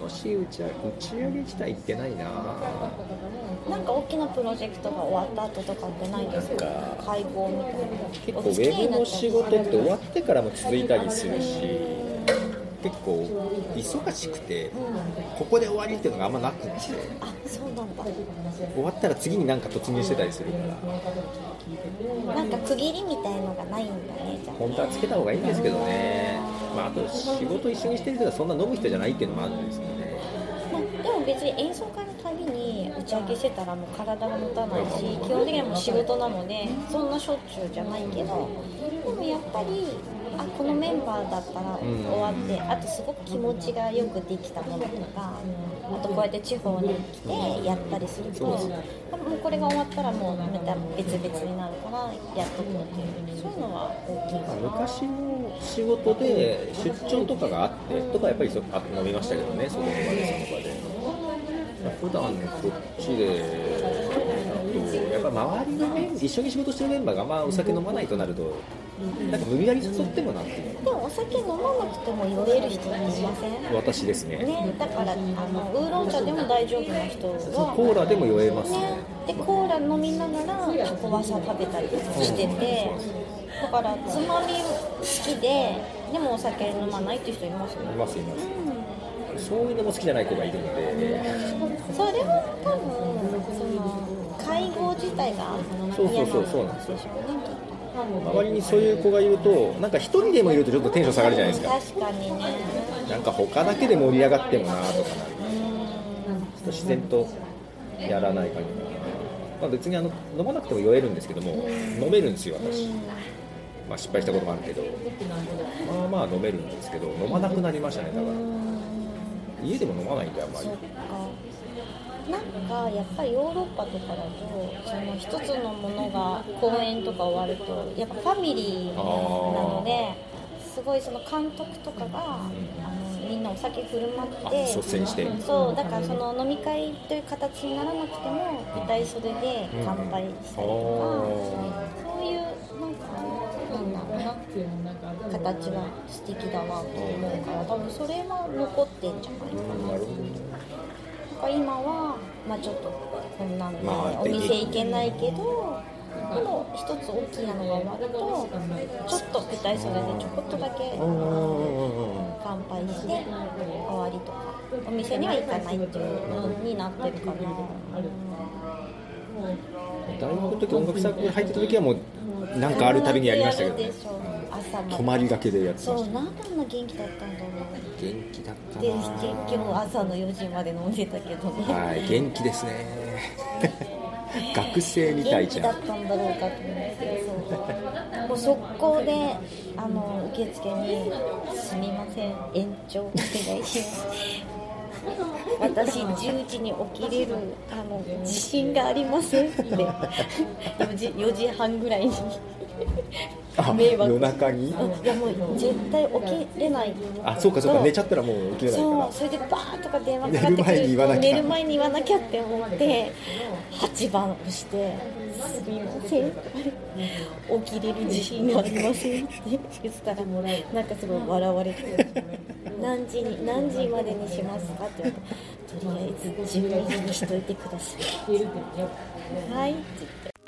年打ち上げ打ち上げ自体行ってないな。なんか大きなプロジェクトが終わった後とかってないですか？会合みたいな。結構ウェブの仕事って終わってからも続いたりするし結構忙しくてここで終わりっていうのがあんまなくて。あそうなんだ。終わったら次になんか突入してたりするから。なんか区切りみたいのがないんだねじゃあ。本当はつけた方がいいんですけどね、まあ、あと仕事一緒にしてる人がそんな飲む人じゃないっていうのもあるんですけどね。まあ、でも別に演奏会に打ち上げしてたらもう体が持たないし基本的にはもう仕事なのでそんなしょっちゅうじゃないけどでもやっぱりあこのメンバーだったら終わってあとすごく気持ちがよくできたものとかあとこうやって地方に来てやったりするともうこれが終わったらもうまた別々になるからやっとこうっていうそういうのは大きい。かな昔の仕事で出張とかがあってとかやっぱりそあ飲みましたけどねその場でその場で普段こっちでやっぱ周りのメン一緒に仕事してるメンバーがあんまお酒飲まないとなるとなんか無理やり誘ってもなってでもお酒飲まなくても酔える人いません私ですね。ね、だからあのウーロン茶でも大丈夫な人はコーラでも酔えますね。ね。でコーラ飲みながらタコワサ食べたりしててだからつまみ好きででもお酒飲まないっていう人いますよね。いますいます。そういうのも好きじゃない子がいるのでそうそう嫌そうそうなんですよ。周りにそういう子がいるとなんか一人でもいるとちょっとテンション下がるじゃないですか。確かにね。なんか他だけで盛り上がってもなとかな。ると自然とやらない感じまあ、別にあの飲まなくても酔えるんですけども飲めるんですよ私、まあ、失敗したこともあるけどまあまあ飲めるんですけど飲まなくなりましたねだから家でも飲まないんであんまりなんかやっぱりヨーロッパとかだとその一つのものが公演とか終わるとやっぱファミリーなのですごいその監督とかがあのみんなお酒振る舞ってあ率先して。そうだからその飲み会という形にならなくても舞台袖で乾杯したりとか、そういうなんかなんだろうな形は素敵だなと思うから多分それは残ってんじゃないかなか今は、まあ、ちょっとこんなんで、まあお店行けないけどでも一つ大きなのが終わるとちょっと舞台袖でちょこっとだけ乾杯して終わりとかお店には行かないっていうのになってるかな、大学の時音楽サークル入ってた時はもうなんかあるたびにやりましたけどねやるでしょ朝まで。泊まりがけでやってました。そうなんであんな元気だったんだろう。元気だったでな結局朝の4時まで飲んでたけどね、はい元気ですね。学生みたいじゃん元気だったんだろうかと思ってそう。もう速攻であの受付に「すみません延長お願いします」私10時に起きれるあの自信がありませんって。4時 ,4 時半ぐらいに。あ迷惑。夜中に？いやもう絶対起きれないあそうかそうか。寝ちゃったらもう起きれないから。そう。それでバーンとか電話かかってく寝る前に言わなきゃ。る寝る前に言わなきゃって思って8番押して「すみません」起きれる自信がありません」って言ったらなんかすごい笑われて「何時に何時までにしますか?」って言われて「とりあえず12時にしといてください」はいって言って